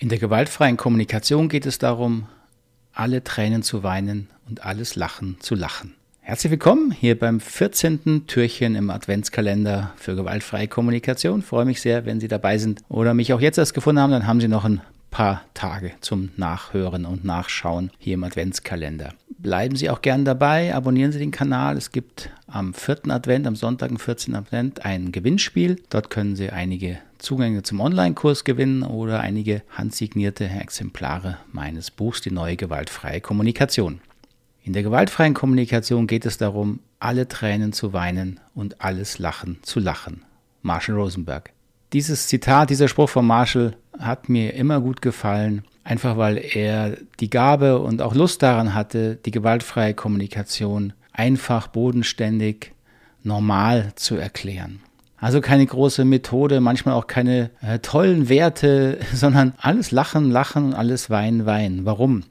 In der gewaltfreien Kommunikation geht es darum, alle Tränen zu weinen und alles Lachen zu lachen. Herzlich willkommen hier beim 14. Türchen im Adventskalender für gewaltfreie Kommunikation. Ich freue mich sehr, wenn Sie dabei sind oder mich auch jetzt erst gefunden haben, dann haben Sie noch ein paar Tage zum Nachhören und Nachschauen hier im Adventskalender. Bleiben Sie auch gern dabei, abonnieren Sie den Kanal. Es gibt am 4. Advent, am Sonntag, am 14. Advent, ein Gewinnspiel. Dort können Sie einige Zugänge zum Online-Kurs gewinnen oder einige handsignierte Exemplare meines Buchs Die neue gewaltfreie Kommunikation. In der gewaltfreien Kommunikation geht es darum, alle Tränen zu weinen und alles Lachen zu lachen. Marshall Rosenberg. Dieses Zitat, dieser Spruch von Marshall hat mir immer gut gefallen, einfach weil er die Gabe und auch Lust daran hatte, die gewaltfreie Kommunikation einfach, bodenständig, normal zu erklären. Also keine große Methode, manchmal auch keine äh, tollen Werte, sondern alles Lachen, Lachen und alles Weinen, Weinen. Warum?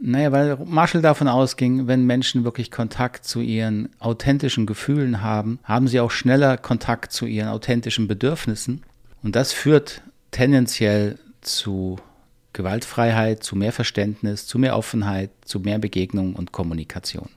Naja, weil Marshall davon ausging, wenn Menschen wirklich Kontakt zu ihren authentischen Gefühlen haben, haben sie auch schneller Kontakt zu ihren authentischen Bedürfnissen. Und das führt tendenziell zu Gewaltfreiheit, zu mehr Verständnis, zu mehr Offenheit, zu mehr Begegnung und Kommunikation.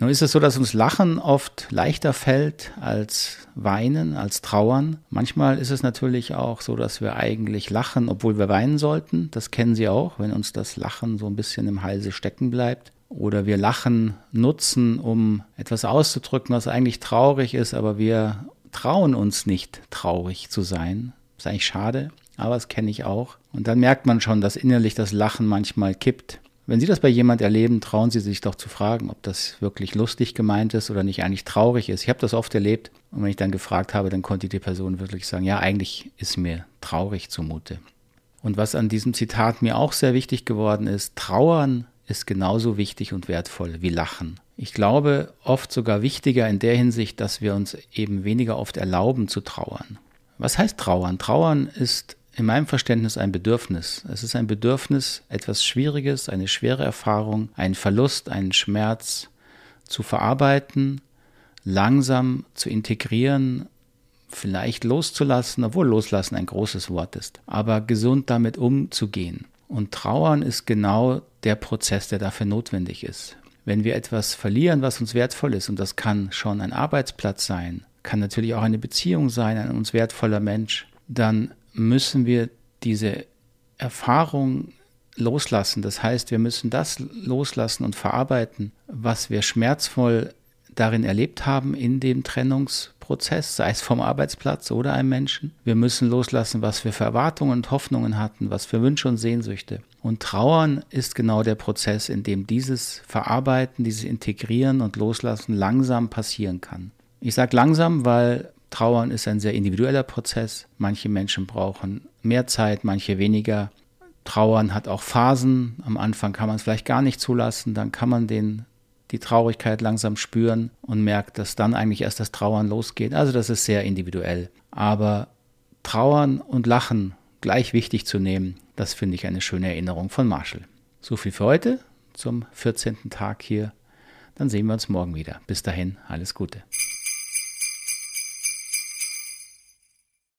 Nun ist es so, dass uns Lachen oft leichter fällt als Weinen, als Trauern. Manchmal ist es natürlich auch so, dass wir eigentlich lachen, obwohl wir weinen sollten. Das kennen Sie auch, wenn uns das Lachen so ein bisschen im Halse stecken bleibt. Oder wir Lachen nutzen, um etwas auszudrücken, was eigentlich traurig ist, aber wir trauen uns nicht, traurig zu sein. Ist eigentlich schade, aber das kenne ich auch. Und dann merkt man schon, dass innerlich das Lachen manchmal kippt. Wenn Sie das bei jemand erleben, trauen Sie sich doch zu fragen, ob das wirklich lustig gemeint ist oder nicht eigentlich traurig ist. Ich habe das oft erlebt und wenn ich dann gefragt habe, dann konnte die Person wirklich sagen, ja, eigentlich ist mir traurig zumute. Und was an diesem Zitat mir auch sehr wichtig geworden ist, trauern ist genauso wichtig und wertvoll wie lachen. Ich glaube, oft sogar wichtiger in der Hinsicht, dass wir uns eben weniger oft erlauben zu trauern. Was heißt trauern? Trauern ist in meinem Verständnis ein Bedürfnis. Es ist ein Bedürfnis, etwas Schwieriges, eine schwere Erfahrung, einen Verlust, einen Schmerz zu verarbeiten, langsam zu integrieren, vielleicht loszulassen, obwohl loslassen ein großes Wort ist, aber gesund damit umzugehen. Und Trauern ist genau der Prozess, der dafür notwendig ist. Wenn wir etwas verlieren, was uns wertvoll ist, und das kann schon ein Arbeitsplatz sein, kann natürlich auch eine Beziehung sein, ein uns wertvoller Mensch, dann müssen wir diese Erfahrung loslassen. Das heißt, wir müssen das loslassen und verarbeiten, was wir schmerzvoll darin erlebt haben in dem Trennungsprozess, sei es vom Arbeitsplatz oder einem Menschen. Wir müssen loslassen, was wir für Erwartungen und Hoffnungen hatten, was für Wünsche und Sehnsüchte. Und Trauern ist genau der Prozess, in dem dieses Verarbeiten, dieses Integrieren und Loslassen langsam passieren kann. Ich sage langsam, weil Trauern ist ein sehr individueller Prozess. Manche Menschen brauchen mehr Zeit, manche weniger. Trauern hat auch Phasen. Am Anfang kann man es vielleicht gar nicht zulassen, dann kann man den, die Traurigkeit langsam spüren und merkt, dass dann eigentlich erst das Trauern losgeht. Also das ist sehr individuell. Aber Trauern und Lachen gleich wichtig zu nehmen, das finde ich eine schöne Erinnerung von Marshall. So viel für heute zum 14. Tag hier. Dann sehen wir uns morgen wieder. Bis dahin, alles Gute.